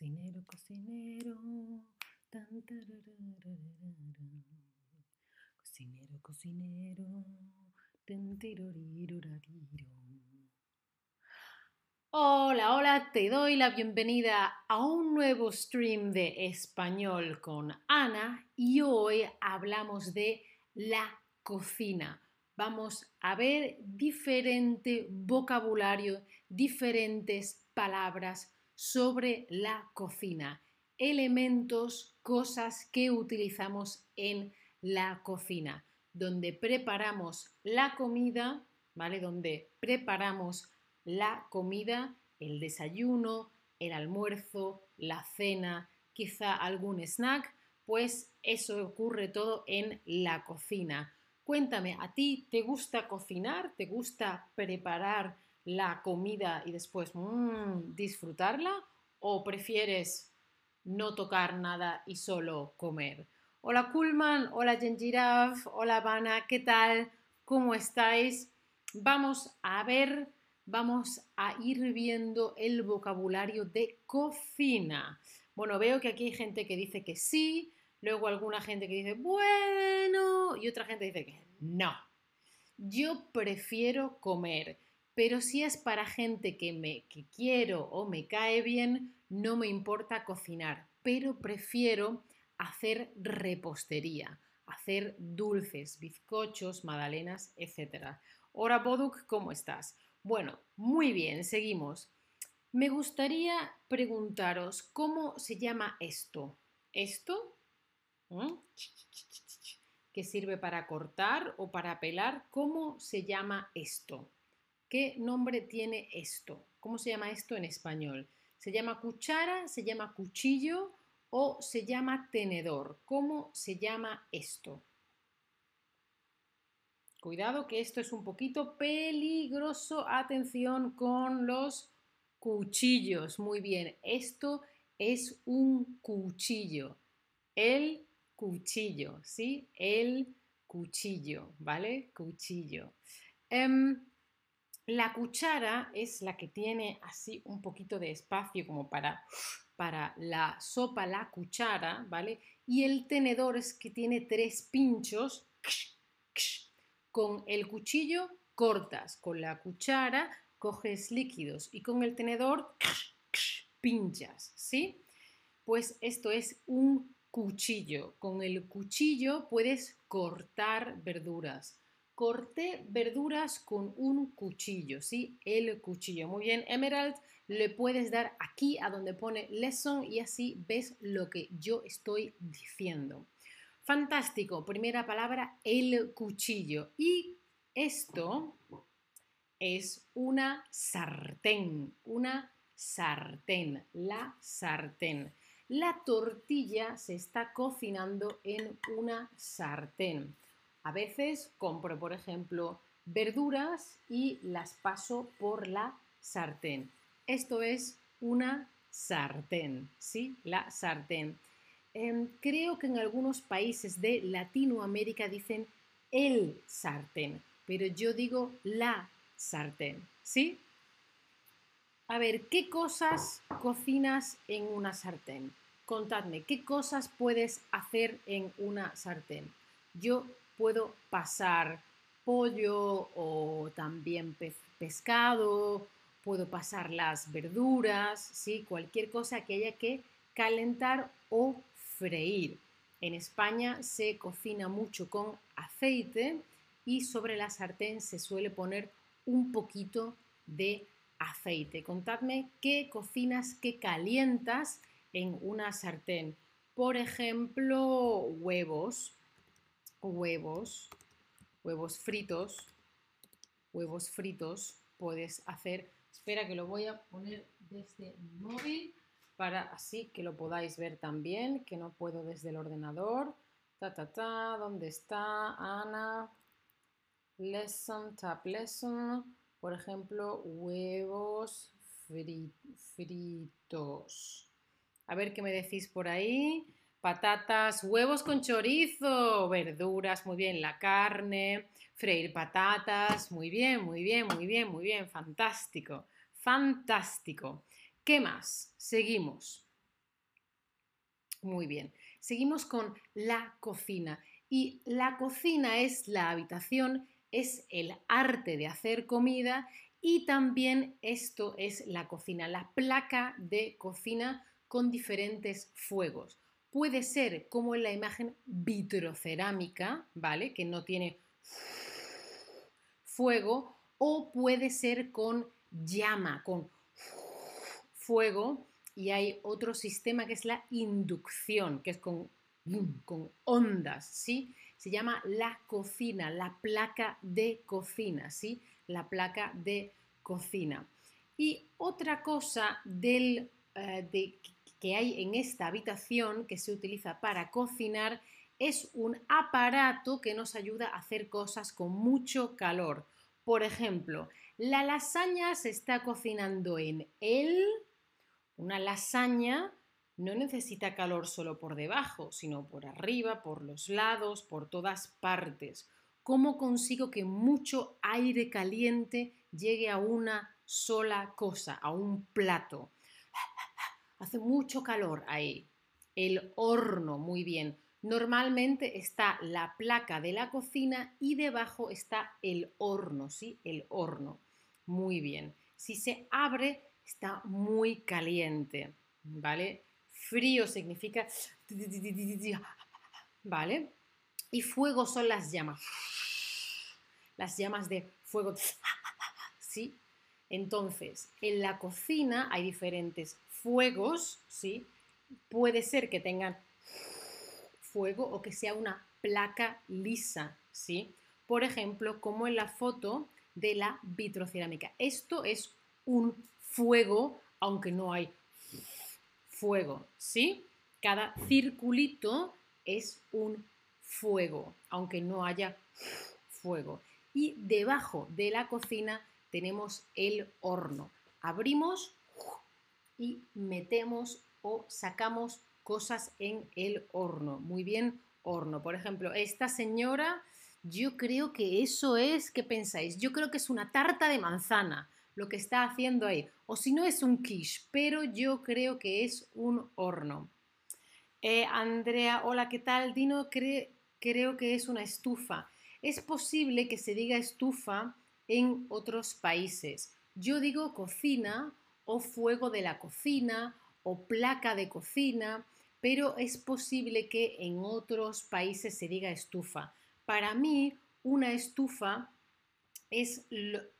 Cocinero, cocinero. tan, Cocinero, cocinero. Hola, hola, te doy la bienvenida a un nuevo stream de español con Ana y hoy hablamos de la cocina. Vamos a ver diferente vocabulario, diferentes palabras sobre la cocina, elementos, cosas que utilizamos en la cocina, donde preparamos la comida, ¿vale? Donde preparamos la comida, el desayuno, el almuerzo, la cena, quizá algún snack, pues eso ocurre todo en la cocina. Cuéntame, ¿a ti te gusta cocinar? ¿Te gusta preparar la comida y después mmm, disfrutarla o prefieres no tocar nada y solo comer? Hola Kulman, hola Gengiraf, hola Vana, ¿qué tal? ¿Cómo estáis? Vamos a ver, vamos a ir viendo el vocabulario de cocina. Bueno, veo que aquí hay gente que dice que sí, luego alguna gente que dice bueno y otra gente dice que no. Yo prefiero comer. Pero si es para gente que, me, que quiero o me cae bien, no me importa cocinar, pero prefiero hacer repostería, hacer dulces, bizcochos, magdalenas, etc. Hola Boduk, ¿cómo estás? Bueno, muy bien, seguimos. Me gustaría preguntaros cómo se llama esto. ¿Esto? ¿Mm? ¿Que sirve para cortar o para pelar? ¿Cómo se llama esto? ¿Qué nombre tiene esto? ¿Cómo se llama esto en español? ¿Se llama cuchara? ¿Se llama cuchillo? ¿O se llama tenedor? ¿Cómo se llama esto? Cuidado que esto es un poquito peligroso. Atención con los cuchillos. Muy bien, esto es un cuchillo. El cuchillo, ¿sí? El cuchillo, ¿vale? Cuchillo. Em, la cuchara es la que tiene así un poquito de espacio como para, para la sopa, la cuchara, ¿vale? Y el tenedor es que tiene tres pinchos. Con el cuchillo cortas, con la cuchara coges líquidos y con el tenedor pinchas, ¿sí? Pues esto es un cuchillo. Con el cuchillo puedes cortar verduras corté verduras con un cuchillo, ¿sí? El cuchillo. Muy bien, Emerald, le puedes dar aquí a donde pone lesson y así ves lo que yo estoy diciendo. Fantástico, primera palabra, el cuchillo. Y esto es una sartén, una sartén, la sartén. La tortilla se está cocinando en una sartén. A veces compro, por ejemplo, verduras y las paso por la sartén. Esto es una sartén, ¿sí? La sartén. Em, creo que en algunos países de Latinoamérica dicen el sartén, pero yo digo la sartén, ¿sí? A ver, ¿qué cosas cocinas en una sartén? Contadme, ¿qué cosas puedes hacer en una sartén? Yo puedo pasar pollo o también pescado, puedo pasar las verduras, ¿sí? cualquier cosa que haya que calentar o freír. En España se cocina mucho con aceite y sobre la sartén se suele poner un poquito de aceite. Contadme qué cocinas, qué calientas en una sartén. Por ejemplo, huevos, huevos, huevos fritos, huevos fritos puedes hacer. Espera que lo voy a poner desde mi móvil para así que lo podáis ver también, que no puedo desde el ordenador. Ta, ta, ta, ¿dónde está Ana? Lesson, tap lesson. Por ejemplo, huevos fritos. A ver qué me decís por ahí patatas, huevos con chorizo, verduras, muy bien, la carne, freír patatas, muy bien, muy bien, muy bien, muy bien, fantástico, fantástico. ¿Qué más? Seguimos. Muy bien. Seguimos con la cocina. Y la cocina es la habitación, es el arte de hacer comida y también esto es la cocina, la placa de cocina con diferentes fuegos. Puede ser como en la imagen vitrocerámica, ¿vale? Que no tiene fuego, o puede ser con llama, con fuego, y hay otro sistema que es la inducción, que es con, con ondas, ¿sí? Se llama la cocina, la placa de cocina, ¿sí? La placa de cocina. Y otra cosa del, eh, de, que hay en esta habitación que se utiliza para cocinar es un aparato que nos ayuda a hacer cosas con mucho calor. Por ejemplo, la lasaña se está cocinando en el... Una lasaña no necesita calor solo por debajo, sino por arriba, por los lados, por todas partes. ¿Cómo consigo que mucho aire caliente llegue a una sola cosa, a un plato? Hace mucho calor ahí. El horno, muy bien. Normalmente está la placa de la cocina y debajo está el horno, ¿sí? El horno. Muy bien. Si se abre, está muy caliente, ¿vale? Frío significa... ¿Vale? Y fuego son las llamas. Las llamas de fuego. ¿Sí? Entonces, en la cocina hay diferentes fuegos, ¿sí? Puede ser que tengan fuego o que sea una placa lisa, ¿sí? Por ejemplo, como en la foto de la vitrocerámica. Esto es un fuego, aunque no hay fuego, ¿sí? Cada circulito es un fuego, aunque no haya fuego. Y debajo de la cocina tenemos el horno. Abrimos y metemos o sacamos cosas en el horno. Muy bien, horno. Por ejemplo, esta señora, yo creo que eso es, ¿qué pensáis? Yo creo que es una tarta de manzana lo que está haciendo ahí. O si no es un quiche, pero yo creo que es un horno. Eh, Andrea, hola, ¿qué tal? Dino, creo que es una estufa. Es posible que se diga estufa en otros países. Yo digo cocina o fuego de la cocina o placa de cocina, pero es posible que en otros países se diga estufa. Para mí, una estufa es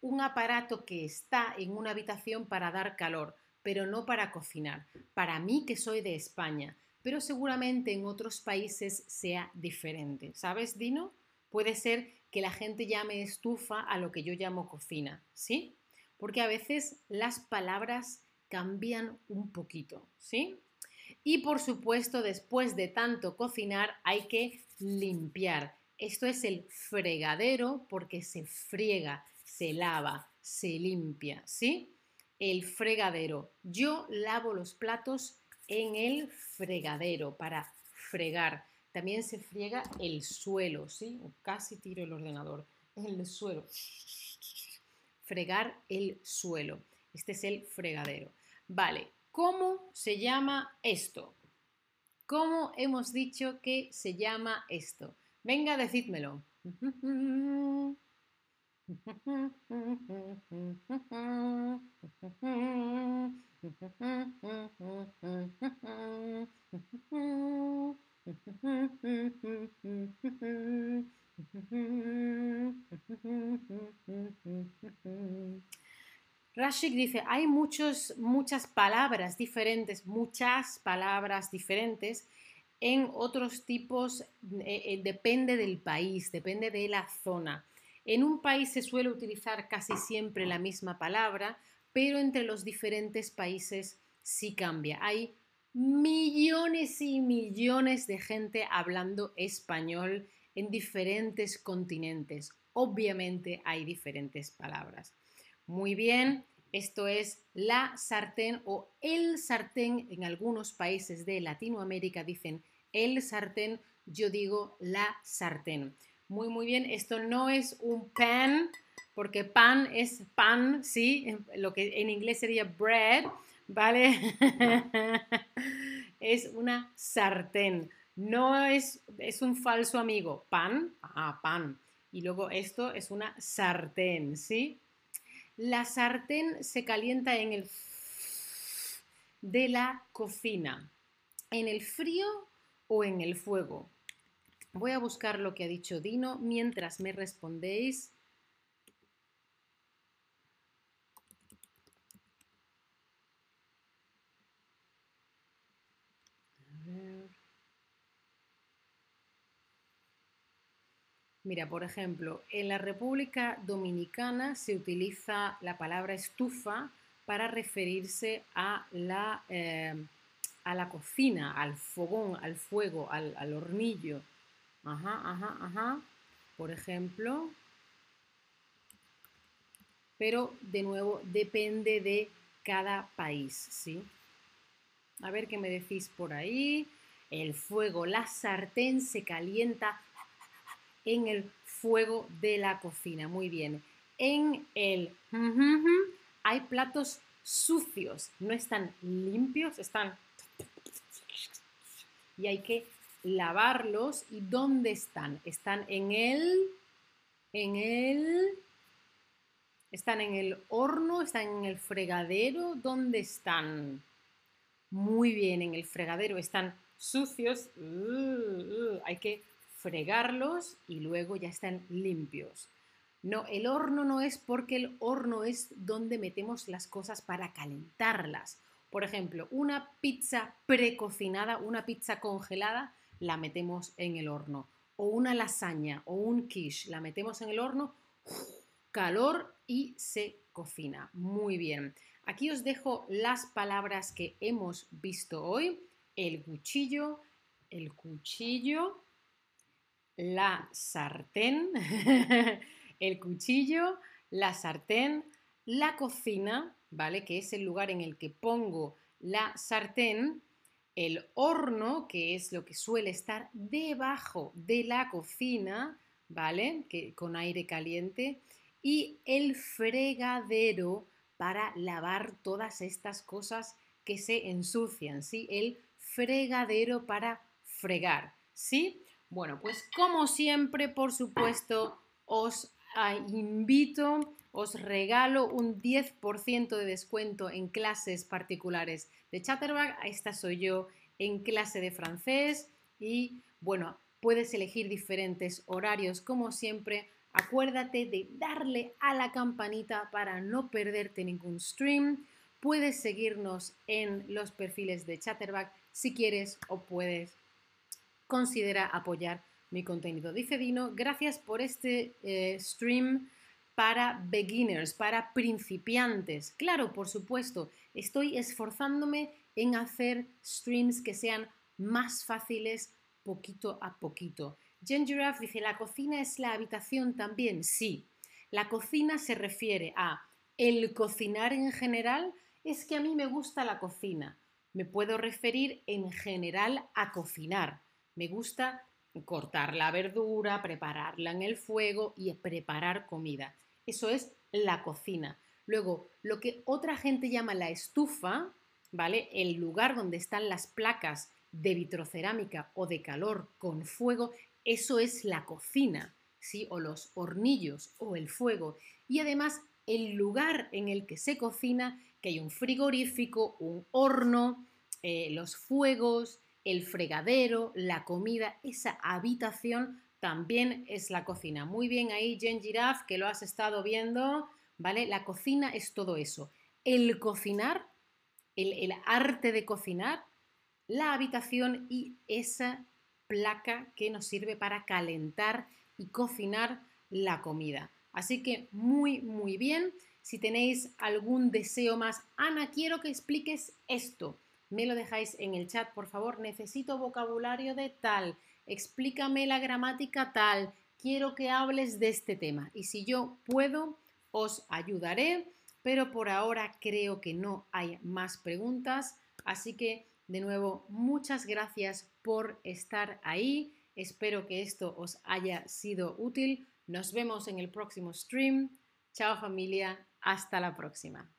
un aparato que está en una habitación para dar calor, pero no para cocinar. Para mí, que soy de España, pero seguramente en otros países sea diferente. ¿Sabes, Dino? Puede ser que la gente llame estufa a lo que yo llamo cocina, ¿sí? Porque a veces las palabras cambian un poquito, ¿sí? Y por supuesto, después de tanto cocinar, hay que limpiar. Esto es el fregadero porque se friega, se lava, se limpia, ¿sí? El fregadero. Yo lavo los platos en el fregadero para fregar. También se friega el suelo, ¿sí? casi tiro el ordenador. El suelo fregar el suelo. Este es el fregadero. Vale, ¿cómo se llama esto? ¿Cómo hemos dicho que se llama esto? Venga, decídmelo. Dice, hay muchos, muchas palabras diferentes, muchas palabras diferentes en otros tipos, eh, eh, depende del país, depende de la zona. En un país se suele utilizar casi siempre la misma palabra, pero entre los diferentes países sí cambia. Hay millones y millones de gente hablando español en diferentes continentes. Obviamente hay diferentes palabras. Muy bien, esto es la sartén o el sartén. En algunos países de Latinoamérica dicen el sartén, yo digo la sartén. Muy, muy bien, esto no es un pan, porque pan es pan, ¿sí? Lo que en inglés sería bread, ¿vale? es una sartén. No es, es un falso amigo. Pan, ah, pan. Y luego esto es una sartén, ¿sí? La sartén se calienta en el de la cocina. ¿En el frío o en el fuego? Voy a buscar lo que ha dicho Dino mientras me respondéis. Mira, por ejemplo, en la República Dominicana se utiliza la palabra estufa para referirse a la, eh, a la cocina, al fogón, al fuego, al, al hornillo. Ajá, ajá, ajá. Por ejemplo. Pero de nuevo depende de cada país, ¿sí? A ver qué me decís por ahí. El fuego, la sartén se calienta en el fuego de la cocina. Muy bien. En el hay platos sucios, no están limpios, están... Y hay que lavarlos. ¿Y dónde están? Están en el... En el... ¿Están en el horno? ¿Están en el fregadero? ¿Dónde están? Muy bien, en el fregadero están sucios. Uh, uh, hay que fregarlos y luego ya están limpios. No, el horno no es porque el horno es donde metemos las cosas para calentarlas. Por ejemplo, una pizza precocinada, una pizza congelada, la metemos en el horno. O una lasaña o un quiche, la metemos en el horno, calor y se cocina. Muy bien. Aquí os dejo las palabras que hemos visto hoy. El cuchillo, el cuchillo, la sartén, el cuchillo, la sartén, la cocina, ¿vale? Que es el lugar en el que pongo la sartén, el horno, que es lo que suele estar debajo de la cocina, ¿vale? Que, con aire caliente, y el fregadero para lavar todas estas cosas que se ensucian, ¿sí? El fregadero para fregar, ¿sí? Bueno, pues como siempre, por supuesto, os invito, os regalo un 10% de descuento en clases particulares de Chatterbag. Esta soy yo en clase de francés y bueno, puedes elegir diferentes horarios como siempre. Acuérdate de darle a la campanita para no perderte ningún stream. Puedes seguirnos en los perfiles de Chatterbag si quieres o puedes considera apoyar mi contenido. Dice Dino, gracias por este eh, stream para beginners, para principiantes. Claro, por supuesto, estoy esforzándome en hacer streams que sean más fáciles poquito a poquito. Jen Giraffe dice, ¿la cocina es la habitación también? Sí. La cocina se refiere a el cocinar en general. Es que a mí me gusta la cocina. Me puedo referir en general a cocinar. Me gusta cortar la verdura, prepararla en el fuego y preparar comida. Eso es la cocina. Luego, lo que otra gente llama la estufa, ¿vale? El lugar donde están las placas de vitrocerámica o de calor con fuego, eso es la cocina, ¿sí? O los hornillos o el fuego. Y además, el lugar en el que se cocina, que hay un frigorífico, un horno, eh, los fuegos, el fregadero, la comida, esa habitación también es la cocina. Muy bien ahí, Jen Giraffe, que lo has estado viendo, ¿vale? La cocina es todo eso. El cocinar, el, el arte de cocinar, la habitación y esa placa que nos sirve para calentar y cocinar la comida. Así que muy, muy bien. Si tenéis algún deseo más, Ana, quiero que expliques esto me lo dejáis en el chat, por favor. Necesito vocabulario de tal, explícame la gramática tal, quiero que hables de este tema. Y si yo puedo, os ayudaré, pero por ahora creo que no hay más preguntas. Así que, de nuevo, muchas gracias por estar ahí. Espero que esto os haya sido útil. Nos vemos en el próximo stream. Chao familia, hasta la próxima.